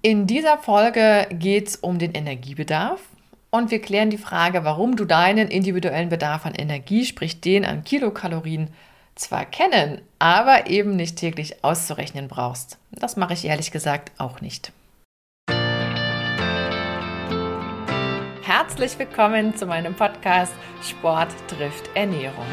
In dieser Folge geht es um den Energiebedarf und wir klären die Frage, warum du deinen individuellen Bedarf an Energie, sprich den an Kilokalorien, zwar kennen, aber eben nicht täglich auszurechnen brauchst. Das mache ich ehrlich gesagt auch nicht. Herzlich willkommen zu meinem Podcast Sport trifft Ernährung.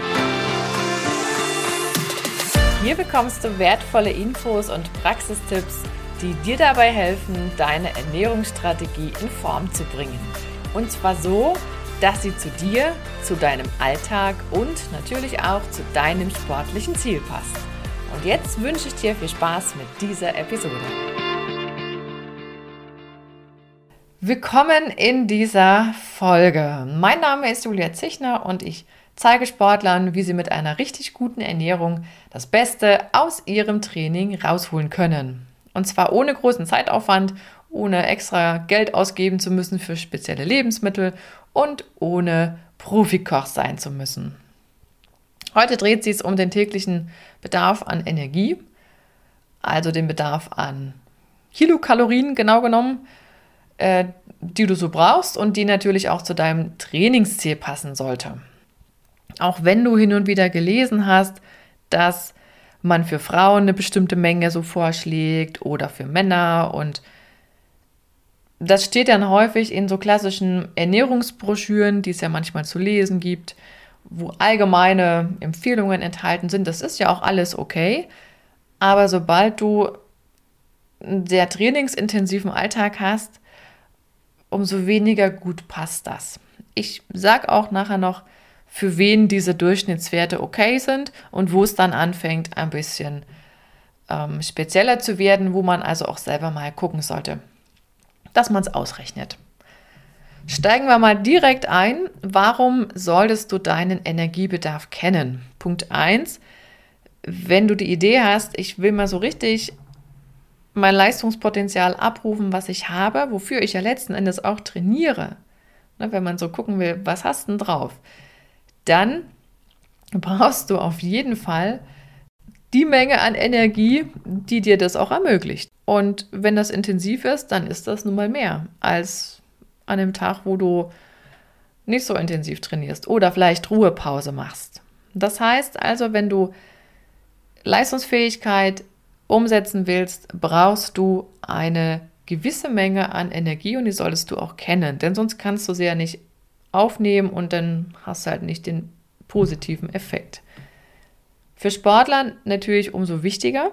Hier bekommst du wertvolle Infos und Praxistipps, die dir dabei helfen, deine Ernährungsstrategie in Form zu bringen. Und zwar so, dass sie zu dir, zu deinem Alltag und natürlich auch zu deinem sportlichen Ziel passt. Und jetzt wünsche ich dir viel Spaß mit dieser Episode. Willkommen in dieser Folge. Mein Name ist Julia Zichner und ich zeige Sportlern, wie sie mit einer richtig guten Ernährung das Beste aus ihrem Training rausholen können. Und zwar ohne großen Zeitaufwand, ohne extra Geld ausgeben zu müssen für spezielle Lebensmittel und ohne Profikoch sein zu müssen. Heute dreht sich es um den täglichen Bedarf an Energie, also den Bedarf an Kilokalorien genau genommen, äh, die du so brauchst und die natürlich auch zu deinem Trainingsziel passen sollte. Auch wenn du hin und wieder gelesen hast, dass man für Frauen eine bestimmte Menge so vorschlägt oder für Männer und das steht dann häufig in so klassischen Ernährungsbroschüren, die es ja manchmal zu lesen gibt, wo allgemeine Empfehlungen enthalten sind. Das ist ja auch alles okay. Aber sobald du einen sehr trainingsintensiven Alltag hast, umso weniger gut passt das. Ich sage auch nachher noch, für wen diese Durchschnittswerte okay sind und wo es dann anfängt, ein bisschen ähm, spezieller zu werden, wo man also auch selber mal gucken sollte dass man es ausrechnet. Steigen wir mal direkt ein. Warum solltest du deinen Energiebedarf kennen? Punkt 1. Wenn du die Idee hast, ich will mal so richtig mein Leistungspotenzial abrufen, was ich habe, wofür ich ja letzten Endes auch trainiere, ne, wenn man so gucken will, was hast du denn drauf, dann brauchst du auf jeden Fall die Menge an Energie, die dir das auch ermöglicht. Und wenn das intensiv ist, dann ist das nun mal mehr als an dem Tag, wo du nicht so intensiv trainierst oder vielleicht Ruhepause machst. Das heißt also, wenn du Leistungsfähigkeit umsetzen willst, brauchst du eine gewisse Menge an Energie und die solltest du auch kennen, denn sonst kannst du sie ja nicht aufnehmen und dann hast du halt nicht den positiven Effekt. Für Sportler natürlich umso wichtiger.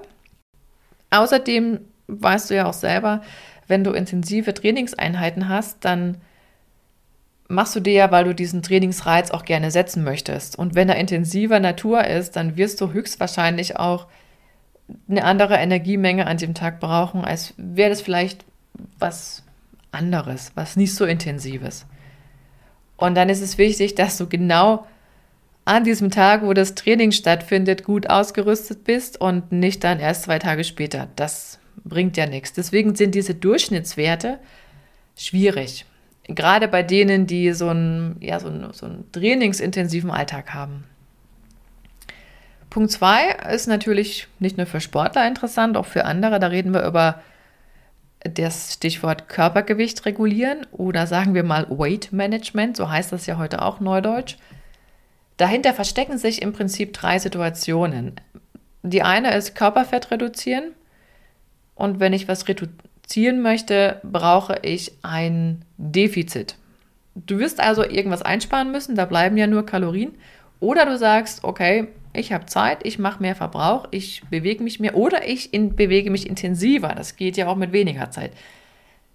Außerdem weißt du ja auch selber, wenn du intensive Trainingseinheiten hast, dann machst du dir ja, weil du diesen Trainingsreiz auch gerne setzen möchtest. Und wenn er intensiver Natur ist, dann wirst du höchstwahrscheinlich auch eine andere Energiemenge an dem Tag brauchen, als wäre das vielleicht was anderes, was nicht so intensives. Und dann ist es wichtig, dass du genau an diesem Tag, wo das Training stattfindet, gut ausgerüstet bist und nicht dann erst zwei Tage später. Das bringt ja nichts. Deswegen sind diese Durchschnittswerte schwierig. Gerade bei denen, die so einen, ja, so einen, so einen trainingsintensiven Alltag haben. Punkt zwei ist natürlich nicht nur für Sportler interessant, auch für andere. Da reden wir über das Stichwort Körpergewicht regulieren oder sagen wir mal Weight Management, so heißt das ja heute auch neudeutsch. Dahinter verstecken sich im Prinzip drei Situationen. Die eine ist Körperfett reduzieren. Und wenn ich was reduzieren möchte, brauche ich ein Defizit. Du wirst also irgendwas einsparen müssen, da bleiben ja nur Kalorien. Oder du sagst, okay, ich habe Zeit, ich mache mehr Verbrauch, ich bewege mich mehr oder ich in, bewege mich intensiver. Das geht ja auch mit weniger Zeit.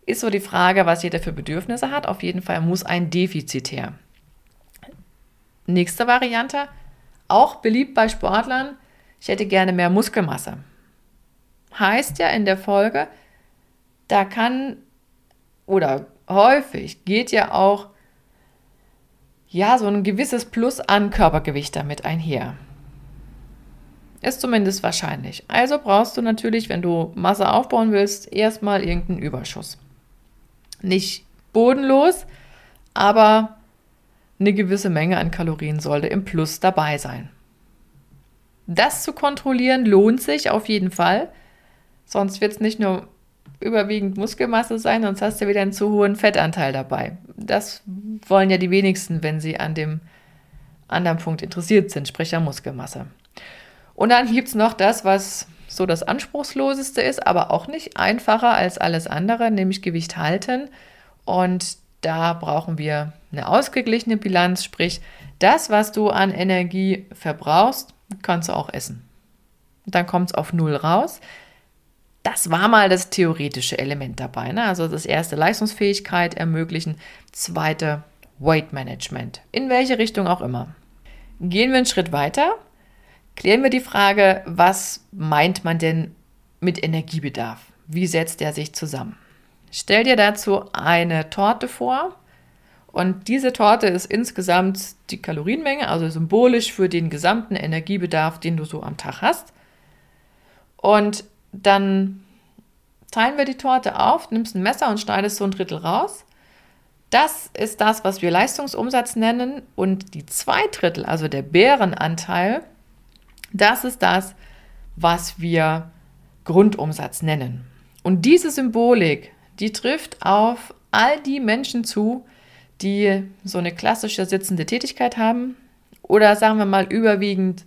Ist so die Frage, was jeder für Bedürfnisse hat. Auf jeden Fall muss ein Defizit her. Nächste Variante, auch beliebt bei Sportlern, ich hätte gerne mehr Muskelmasse. Heißt ja in der Folge, da kann oder häufig geht ja auch ja so ein gewisses Plus an Körpergewicht damit einher. Ist zumindest wahrscheinlich. Also brauchst du natürlich, wenn du Masse aufbauen willst, erstmal irgendeinen Überschuss. Nicht bodenlos, aber eine gewisse Menge an Kalorien sollte im Plus dabei sein. Das zu kontrollieren lohnt sich auf jeden Fall. Sonst wird es nicht nur überwiegend Muskelmasse sein, sonst hast du wieder einen zu hohen Fettanteil dabei. Das wollen ja die wenigsten, wenn sie an dem anderen Punkt interessiert sind, sprich an Muskelmasse. Und dann gibt es noch das, was so das anspruchsloseste ist, aber auch nicht einfacher als alles andere, nämlich Gewicht halten. Und da brauchen wir eine ausgeglichene Bilanz, sprich das, was du an Energie verbrauchst, kannst du auch essen. Dann kommt es auf Null raus. Das war mal das theoretische Element dabei. Ne? Also das erste Leistungsfähigkeit ermöglichen, zweite Weight Management. In welche Richtung auch immer. Gehen wir einen Schritt weiter, klären wir die Frage, was meint man denn mit Energiebedarf? Wie setzt er sich zusammen? Stell dir dazu eine Torte vor und diese Torte ist insgesamt die Kalorienmenge, also symbolisch für den gesamten Energiebedarf, den du so am Tag hast. Und dann teilen wir die Torte auf, nimmst ein Messer und schneidest so ein Drittel raus. Das ist das, was wir Leistungsumsatz nennen. Und die zwei Drittel, also der Bärenanteil, das ist das, was wir Grundumsatz nennen. Und diese Symbolik, die trifft auf all die Menschen zu, die so eine klassische sitzende Tätigkeit haben oder sagen wir mal überwiegend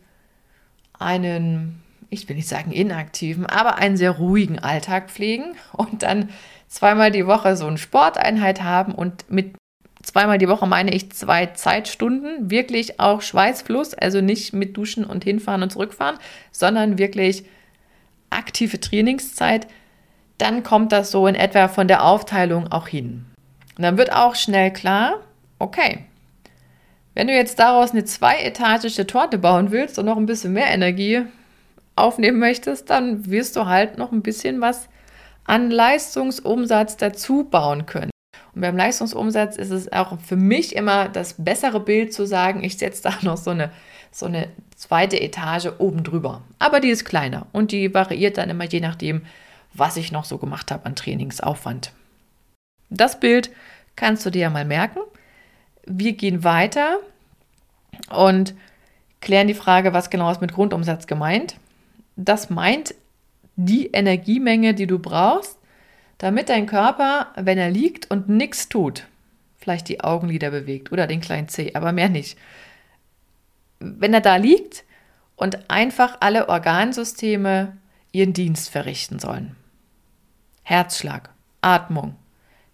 einen, ich will nicht sagen inaktiven, aber einen sehr ruhigen Alltag pflegen und dann zweimal die Woche so eine Sporteinheit haben und mit zweimal die Woche meine ich zwei Zeitstunden, wirklich auch Schweißfluss, also nicht mit Duschen und hinfahren und zurückfahren, sondern wirklich aktive Trainingszeit, dann kommt das so in etwa von der Aufteilung auch hin. Und dann wird auch schnell klar, okay, wenn du jetzt daraus eine zweietagische Torte bauen willst und noch ein bisschen mehr Energie aufnehmen möchtest, dann wirst du halt noch ein bisschen was an Leistungsumsatz dazu bauen können. Und beim Leistungsumsatz ist es auch für mich immer das bessere Bild zu sagen, ich setze da noch so eine, so eine zweite Etage oben drüber. Aber die ist kleiner und die variiert dann immer je nachdem, was ich noch so gemacht habe an Trainingsaufwand. Das Bild kannst du dir ja mal merken. Wir gehen weiter und klären die Frage, was genau ist mit Grundumsatz gemeint. Das meint die Energiemenge, die du brauchst, damit dein Körper, wenn er liegt und nichts tut, vielleicht die Augenlider bewegt oder den kleinen Zeh, aber mehr nicht. Wenn er da liegt und einfach alle Organsysteme ihren Dienst verrichten sollen. Herzschlag, Atmung,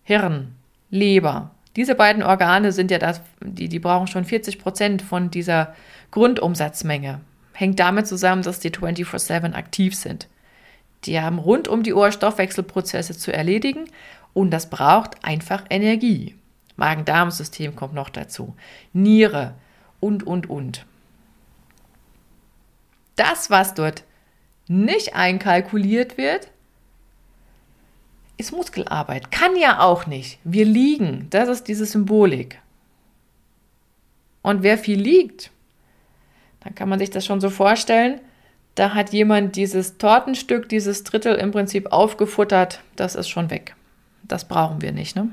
Hirn, Leber. Diese beiden Organe sind ja das, die, die brauchen schon 40 Prozent von dieser Grundumsatzmenge. Hängt damit zusammen, dass die 24-7 aktiv sind. Die haben rund um die Uhr Stoffwechselprozesse zu erledigen und das braucht einfach Energie. Magen-Darm-System kommt noch dazu. Niere und, und, und. Das, was dort nicht einkalkuliert wird, ist Muskelarbeit. Kann ja auch nicht. Wir liegen. Das ist diese Symbolik. Und wer viel liegt, dann kann man sich das schon so vorstellen. Da hat jemand dieses Tortenstück, dieses Drittel im Prinzip aufgefuttert. Das ist schon weg. Das brauchen wir nicht. Ne?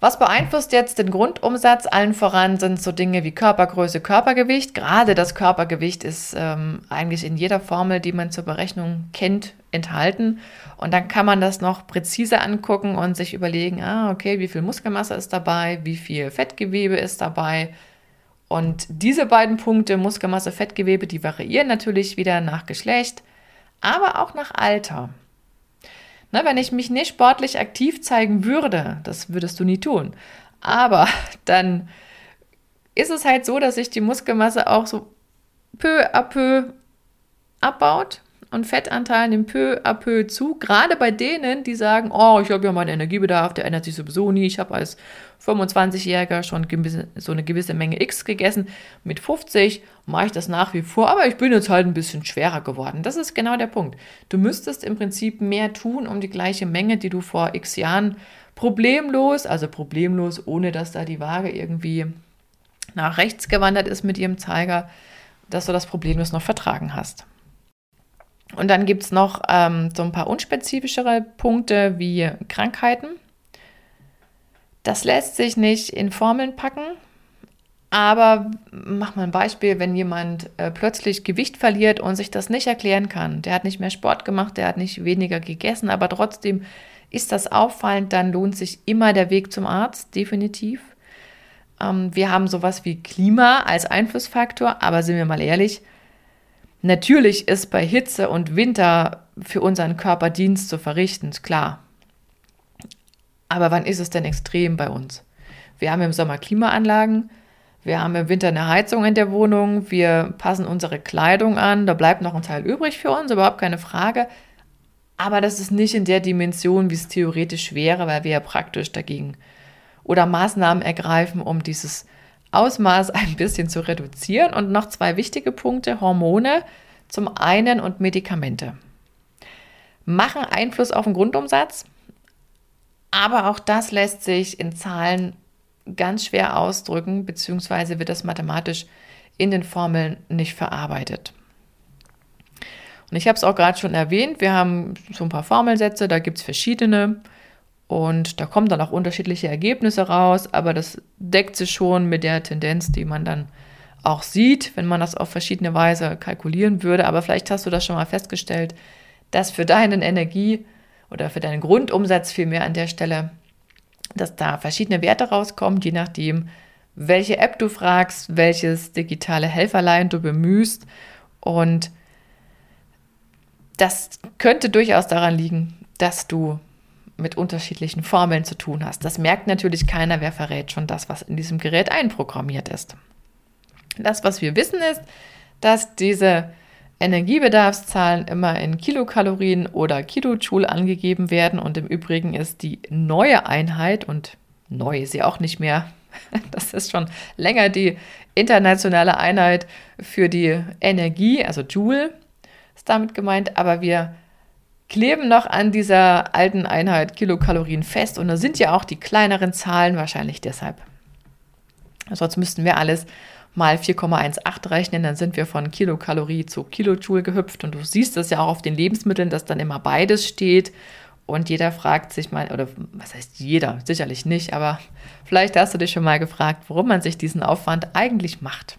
Was beeinflusst jetzt den Grundumsatz? Allen voran sind so Dinge wie Körpergröße, Körpergewicht. Gerade das Körpergewicht ist ähm, eigentlich in jeder Formel, die man zur Berechnung kennt, enthalten. Und dann kann man das noch präzise angucken und sich überlegen, ah, okay, wie viel Muskelmasse ist dabei, wie viel Fettgewebe ist dabei. Und diese beiden Punkte, Muskelmasse, Fettgewebe, die variieren natürlich wieder nach Geschlecht, aber auch nach Alter. Ne, wenn ich mich nicht sportlich aktiv zeigen würde, das würdest du nie tun, aber dann ist es halt so, dass sich die Muskelmasse auch so peu à peu abbaut und Fettanteil nimmt peu à peu zu. Gerade bei denen, die sagen, oh, ich habe ja meinen Energiebedarf, der ändert sich sowieso nie. Ich habe als 25-Jähriger schon so eine gewisse Menge X gegessen. Mit 50 mache ich das nach wie vor, aber ich bin jetzt halt ein bisschen schwerer geworden. Das ist genau der Punkt. Du müsstest im Prinzip mehr tun, um die gleiche Menge, die du vor X Jahren problemlos, also problemlos, ohne dass da die Waage irgendwie nach rechts gewandert ist mit ihrem Zeiger, dass du das problemlos noch vertragen hast. Und dann gibt es noch ähm, so ein paar unspezifischere Punkte wie Krankheiten. Das lässt sich nicht in Formeln packen, Aber mach mal ein Beispiel, wenn jemand äh, plötzlich Gewicht verliert und sich das nicht erklären kann. Der hat nicht mehr Sport gemacht, der hat nicht weniger gegessen, aber trotzdem ist das auffallend, dann lohnt sich immer der Weg zum Arzt, definitiv. Ähm, wir haben sowas wie Klima als Einflussfaktor, aber sind wir mal ehrlich, natürlich ist bei Hitze und Winter für unseren Körper Dienst zu verrichten, klar. Aber wann ist es denn extrem bei uns? Wir haben im Sommer Klimaanlagen, wir haben im Winter eine Heizung in der Wohnung, wir passen unsere Kleidung an, da bleibt noch ein Teil übrig für uns, überhaupt keine Frage. Aber das ist nicht in der Dimension, wie es theoretisch wäre, weil wir ja praktisch dagegen oder Maßnahmen ergreifen, um dieses Ausmaß ein bisschen zu reduzieren. Und noch zwei wichtige Punkte, Hormone zum einen und Medikamente. Machen Einfluss auf den Grundumsatz, aber auch das lässt sich in Zahlen ganz schwer ausdrücken, beziehungsweise wird das mathematisch in den Formeln nicht verarbeitet. Und ich habe es auch gerade schon erwähnt, wir haben so ein paar Formelsätze, da gibt es verschiedene und da kommen dann auch unterschiedliche Ergebnisse raus, aber das deckt sich schon mit der Tendenz, die man dann auch sieht, wenn man das auf verschiedene Weise kalkulieren würde. Aber vielleicht hast du das schon mal festgestellt, dass für deinen Energie oder für deinen Grundumsatz vielmehr an der Stelle dass da verschiedene Werte rauskommen, je nachdem, welche App du fragst, welches digitale Helferlein du bemühst. Und das könnte durchaus daran liegen, dass du mit unterschiedlichen Formeln zu tun hast. Das merkt natürlich keiner, wer verrät schon das, was in diesem Gerät einprogrammiert ist. Das, was wir wissen, ist, dass diese Energiebedarfszahlen immer in Kilokalorien oder Kilojoule angegeben werden und im Übrigen ist die neue Einheit und neu ist sie auch nicht mehr. Das ist schon länger die internationale Einheit für die Energie, also Joule ist damit gemeint, aber wir kleben noch an dieser alten Einheit Kilokalorien fest und da sind ja auch die kleineren Zahlen wahrscheinlich deshalb. Sonst müssten wir alles mal 4,18 rechnen, dann sind wir von Kilokalorie zu Kilojoule gehüpft. Und du siehst es ja auch auf den Lebensmitteln, dass dann immer beides steht. Und jeder fragt sich mal, oder was heißt jeder? Sicherlich nicht, aber vielleicht hast du dich schon mal gefragt, warum man sich diesen Aufwand eigentlich macht.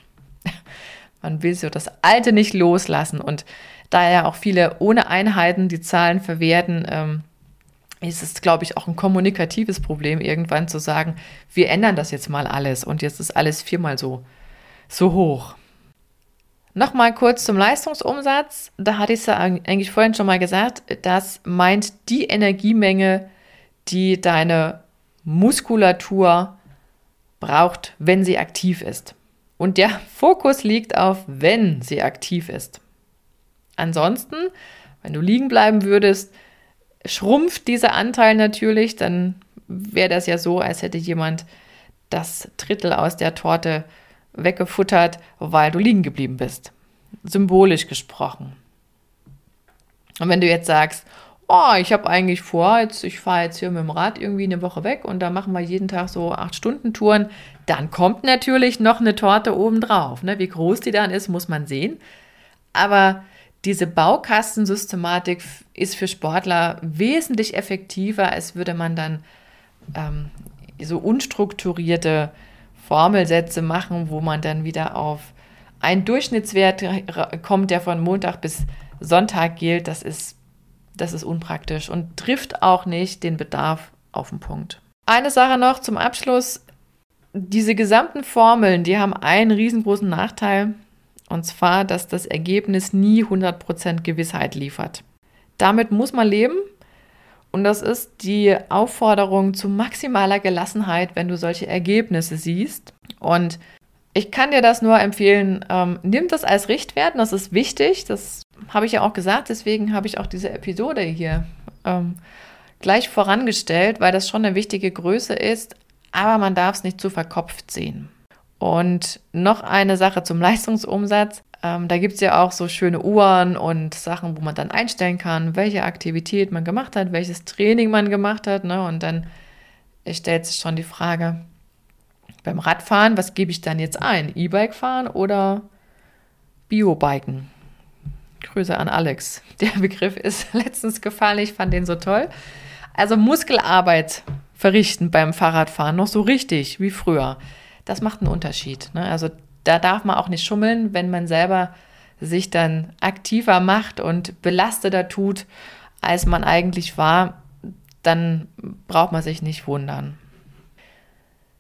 Man will so das Alte nicht loslassen. Und da ja auch viele ohne Einheiten die Zahlen verwerten, ähm, ist es, glaube ich, auch ein kommunikatives Problem, irgendwann zu sagen, wir ändern das jetzt mal alles und jetzt ist alles viermal so so hoch. Nochmal kurz zum Leistungsumsatz. Da hatte ich es ja eigentlich vorhin schon mal gesagt. Das meint die Energiemenge, die deine Muskulatur braucht, wenn sie aktiv ist. Und der Fokus liegt auf, wenn sie aktiv ist. Ansonsten, wenn du liegen bleiben würdest, schrumpft dieser Anteil natürlich, dann wäre das ja so, als hätte jemand das Drittel aus der Torte weggefuttert, weil du liegen geblieben bist. Symbolisch gesprochen. Und wenn du jetzt sagst, oh, ich habe eigentlich vor, jetzt, ich fahre jetzt hier mit dem Rad irgendwie eine Woche weg und da machen wir jeden Tag so acht Stunden Touren, dann kommt natürlich noch eine Torte obendrauf. Ne? Wie groß die dann ist, muss man sehen. Aber diese Baukastensystematik ist für Sportler wesentlich effektiver, als würde man dann ähm, so unstrukturierte Formelsätze machen, wo man dann wieder auf einen Durchschnittswert kommt, der von Montag bis Sonntag gilt. Das ist, das ist unpraktisch und trifft auch nicht den Bedarf auf den Punkt. Eine Sache noch zum Abschluss. Diese gesamten Formeln, die haben einen riesengroßen Nachteil, und zwar, dass das Ergebnis nie 100% Gewissheit liefert. Damit muss man leben, und das ist die Aufforderung zu maximaler Gelassenheit, wenn du solche Ergebnisse siehst. Und ich kann dir das nur empfehlen, ähm, nimm das als Richtwert, das ist wichtig, das habe ich ja auch gesagt, deswegen habe ich auch diese Episode hier ähm, gleich vorangestellt, weil das schon eine wichtige Größe ist, aber man darf es nicht zu verkopft sehen. Und noch eine Sache zum Leistungsumsatz. Ähm, da gibt es ja auch so schöne Uhren und Sachen, wo man dann einstellen kann, welche Aktivität man gemacht hat, welches Training man gemacht hat. Ne? Und dann stellt sich schon die Frage, beim Radfahren, was gebe ich dann jetzt ein? E-Bike fahren oder Biobiken? Grüße an Alex. Der Begriff ist letztens gefallen, ich fand den so toll. Also Muskelarbeit verrichten beim Fahrradfahren, noch so richtig wie früher. Das macht einen Unterschied. Ne? Also da darf man auch nicht schummeln, wenn man selber sich dann aktiver macht und belasteter tut, als man eigentlich war, dann braucht man sich nicht wundern.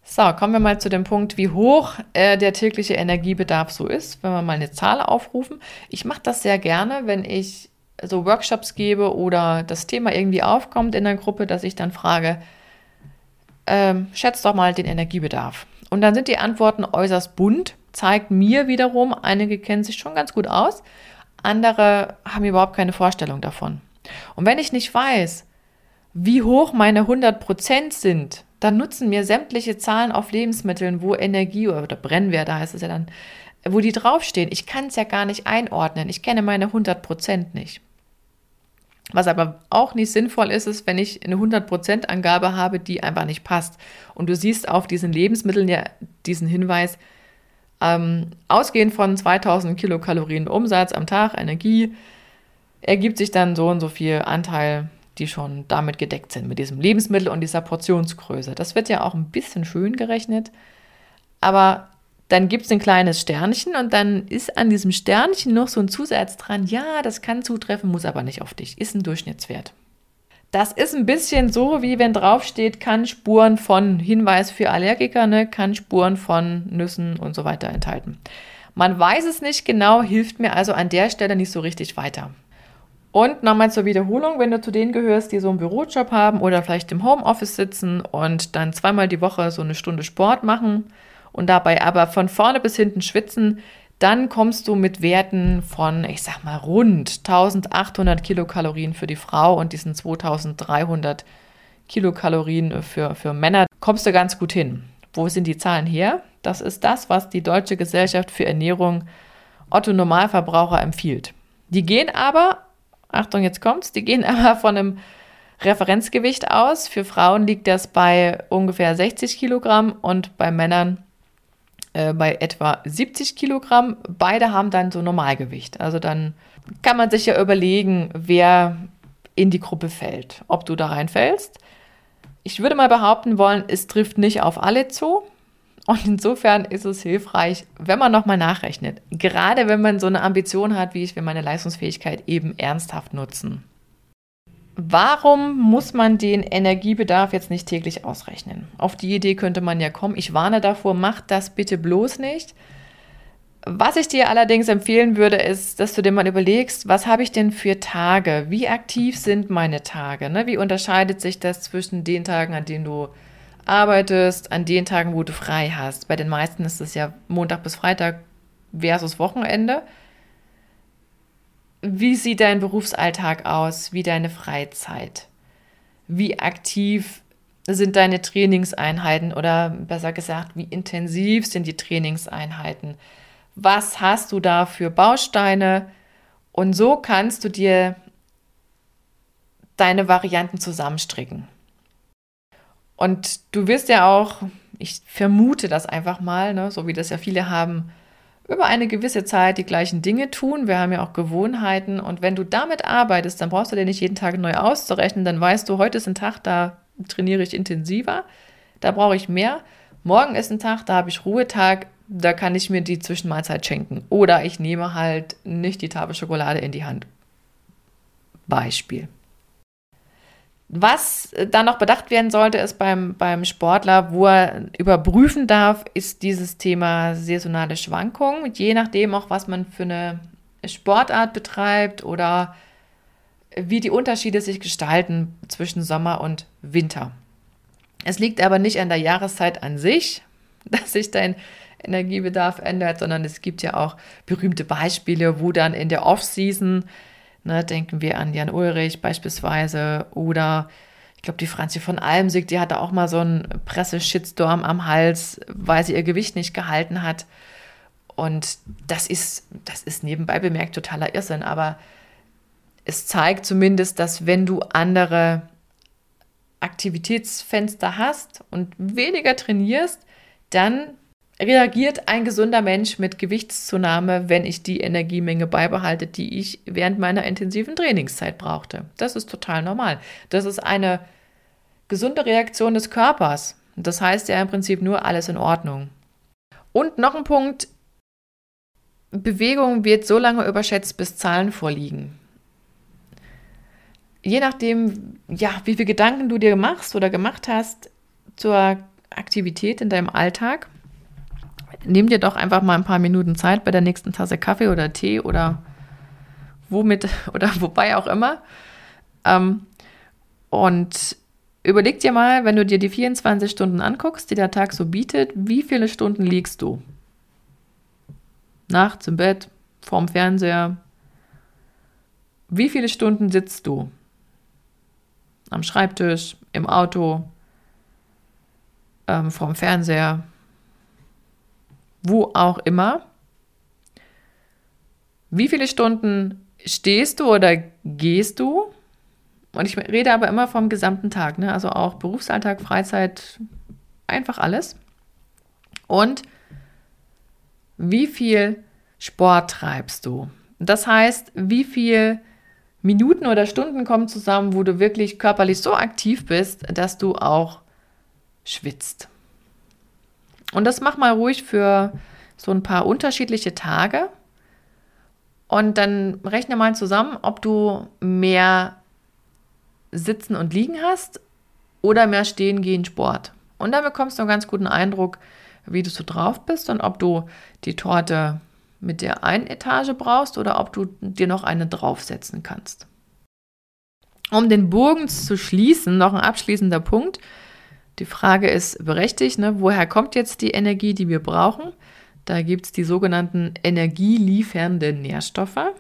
So, kommen wir mal zu dem Punkt, wie hoch äh, der tägliche Energiebedarf so ist, wenn wir mal eine Zahl aufrufen. Ich mache das sehr gerne, wenn ich so Workshops gebe oder das Thema irgendwie aufkommt in der Gruppe, dass ich dann frage, ähm, schätzt doch mal den Energiebedarf. Und dann sind die Antworten äußerst bunt, zeigt mir wiederum, einige kennen sich schon ganz gut aus, andere haben überhaupt keine Vorstellung davon. Und wenn ich nicht weiß, wie hoch meine 100% sind, dann nutzen mir sämtliche Zahlen auf Lebensmitteln, wo Energie oder Brennwerte heißt es ja dann, wo die draufstehen. Ich kann es ja gar nicht einordnen. Ich kenne meine 100% nicht. Was aber auch nicht sinnvoll ist, ist, wenn ich eine 100% Angabe habe, die einfach nicht passt. Und du siehst auf diesen Lebensmitteln ja diesen Hinweis, ähm, ausgehend von 2000 Kilokalorien Umsatz am Tag, Energie, ergibt sich dann so und so viel Anteil die schon damit gedeckt sind, mit diesem Lebensmittel und dieser Portionsgröße. Das wird ja auch ein bisschen schön gerechnet, aber dann gibt es ein kleines Sternchen und dann ist an diesem Sternchen noch so ein Zusatz dran, ja, das kann zutreffen, muss aber nicht auf dich, ist ein Durchschnittswert. Das ist ein bisschen so, wie wenn draufsteht, kann Spuren von Hinweis für Allergiker, ne, kann Spuren von Nüssen und so weiter enthalten. Man weiß es nicht genau, hilft mir also an der Stelle nicht so richtig weiter. Und nochmal zur Wiederholung, wenn du zu denen gehörst, die so einen Bürojob haben oder vielleicht im Homeoffice sitzen und dann zweimal die Woche so eine Stunde Sport machen und dabei aber von vorne bis hinten schwitzen, dann kommst du mit Werten von, ich sag mal, rund 1800 Kilokalorien für die Frau und diesen 2300 Kilokalorien für, für Männer, kommst du ganz gut hin. Wo sind die Zahlen her? Das ist das, was die Deutsche Gesellschaft für Ernährung Otto Normalverbraucher empfiehlt. Die gehen aber Achtung, jetzt kommt's, die gehen aber von einem Referenzgewicht aus. Für Frauen liegt das bei ungefähr 60 Kilogramm und bei Männern äh, bei etwa 70 Kilogramm. Beide haben dann so Normalgewicht. Also dann kann man sich ja überlegen, wer in die Gruppe fällt, ob du da reinfällst. Ich würde mal behaupten wollen, es trifft nicht auf alle zu. Und insofern ist es hilfreich, wenn man nochmal nachrechnet. Gerade wenn man so eine Ambition hat, wie ich will meine Leistungsfähigkeit eben ernsthaft nutzen. Warum muss man den Energiebedarf jetzt nicht täglich ausrechnen? Auf die Idee könnte man ja kommen. Ich warne davor, macht das bitte bloß nicht. Was ich dir allerdings empfehlen würde, ist, dass du dir mal überlegst, was habe ich denn für Tage? Wie aktiv sind meine Tage? Ne? Wie unterscheidet sich das zwischen den Tagen, an denen du arbeitest an den Tagen, wo du frei hast. Bei den meisten ist es ja Montag bis Freitag versus Wochenende. Wie sieht dein Berufsalltag aus? Wie deine Freizeit? Wie aktiv sind deine Trainingseinheiten oder besser gesagt, wie intensiv sind die Trainingseinheiten? Was hast du da für Bausteine? Und so kannst du dir deine Varianten zusammenstricken. Und du wirst ja auch, ich vermute das einfach mal, ne, so wie das ja viele haben, über eine gewisse Zeit die gleichen Dinge tun. Wir haben ja auch Gewohnheiten. Und wenn du damit arbeitest, dann brauchst du dir nicht jeden Tag neu auszurechnen. Dann weißt du, heute ist ein Tag, da trainiere ich intensiver, da brauche ich mehr. Morgen ist ein Tag, da habe ich Ruhetag, da kann ich mir die Zwischenmahlzeit schenken. Oder ich nehme halt nicht die Tafel Schokolade in die Hand. Beispiel. Was dann noch bedacht werden sollte, ist beim, beim Sportler, wo er überprüfen darf, ist dieses Thema saisonale Schwankungen. Je nachdem auch, was man für eine Sportart betreibt oder wie die Unterschiede sich gestalten zwischen Sommer und Winter. Es liegt aber nicht an der Jahreszeit an sich, dass sich dein Energiebedarf ändert, sondern es gibt ja auch berühmte Beispiele, wo dann in der Off-Season Ne, denken wir an Jan Ulrich beispielsweise oder ich glaube, die Franzi von Almsig, die hatte auch mal so einen Presse-Shitstorm am Hals, weil sie ihr Gewicht nicht gehalten hat. Und das ist, das ist nebenbei bemerkt totaler Irrsinn, aber es zeigt zumindest, dass wenn du andere Aktivitätsfenster hast und weniger trainierst, dann reagiert ein gesunder Mensch mit Gewichtszunahme, wenn ich die Energiemenge beibehalte, die ich während meiner intensiven Trainingszeit brauchte. Das ist total normal. Das ist eine gesunde Reaktion des Körpers. Das heißt ja im Prinzip nur alles in Ordnung. Und noch ein Punkt, Bewegung wird so lange überschätzt, bis Zahlen vorliegen. Je nachdem, ja, wie viele Gedanken du dir machst oder gemacht hast zur Aktivität in deinem Alltag, nimm dir doch einfach mal ein paar Minuten Zeit bei der nächsten Tasse Kaffee oder Tee oder womit oder wobei auch immer. Ähm, und überleg dir mal, wenn du dir die 24 Stunden anguckst, die der Tag so bietet, wie viele Stunden liegst du? Nachts im Bett, vorm Fernseher. Wie viele Stunden sitzt du? Am Schreibtisch, im Auto, ähm, vorm Fernseher, wo auch immer. Wie viele Stunden stehst du oder gehst du? Und ich rede aber immer vom gesamten Tag, ne? also auch Berufsalltag, Freizeit, einfach alles. Und wie viel Sport treibst du? Das heißt, wie viel Minuten oder Stunden kommen zusammen, wo du wirklich körperlich so aktiv bist, dass du auch schwitzt. Und das mach mal ruhig für so ein paar unterschiedliche Tage. Und dann rechne mal zusammen, ob du mehr Sitzen und Liegen hast oder mehr Stehen gehen Sport. Und dann bekommst du einen ganz guten Eindruck, wie du so drauf bist und ob du die Torte mit der einen Etage brauchst oder ob du dir noch eine draufsetzen kannst. Um den Bogen zu schließen, noch ein abschließender Punkt. Die Frage ist berechtigt, ne? woher kommt jetzt die Energie, die wir brauchen? Da gibt es die sogenannten energieliefernden Nährstoffe.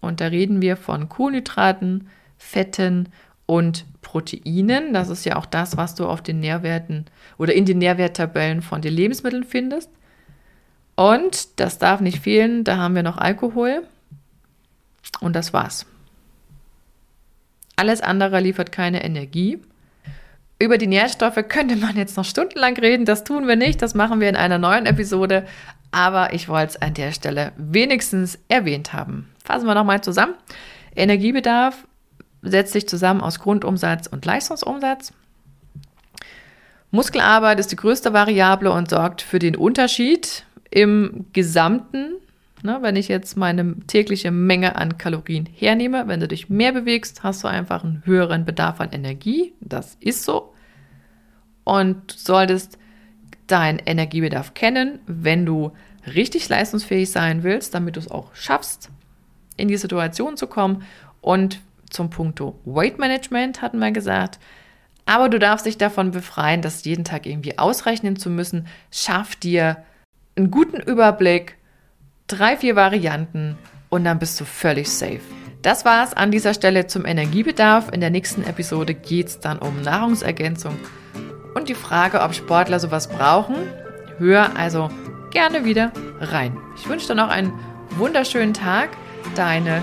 Und da reden wir von Kohlenhydraten, Fetten und Proteinen. Das ist ja auch das, was du auf den Nährwerten oder in den Nährwerttabellen von den Lebensmitteln findest. Und das darf nicht fehlen, da haben wir noch Alkohol. Und das war's. Alles andere liefert keine Energie. Über die Nährstoffe könnte man jetzt noch stundenlang reden. Das tun wir nicht. Das machen wir in einer neuen Episode. Aber ich wollte es an der Stelle wenigstens erwähnt haben. Fassen wir nochmal zusammen. Energiebedarf setzt sich zusammen aus Grundumsatz und Leistungsumsatz. Muskelarbeit ist die größte Variable und sorgt für den Unterschied im Gesamten. Ne, wenn ich jetzt meine tägliche Menge an Kalorien hernehme, wenn du dich mehr bewegst, hast du einfach einen höheren Bedarf an Energie. Das ist so. Und du solltest deinen Energiebedarf kennen, wenn du richtig leistungsfähig sein willst, damit du es auch schaffst, in die Situation zu kommen und zum Punkto Weight Management hatten wir gesagt. Aber du darfst dich davon befreien, das jeden Tag irgendwie ausrechnen zu müssen. Schaff dir einen guten Überblick, drei, vier Varianten und dann bist du völlig safe. Das war es an dieser Stelle zum Energiebedarf. In der nächsten Episode geht es dann um Nahrungsergänzung und die Frage, ob Sportler sowas brauchen. Hör also gerne wieder rein. Ich wünsche dir noch einen wunderschönen Tag. Deine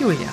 Julia.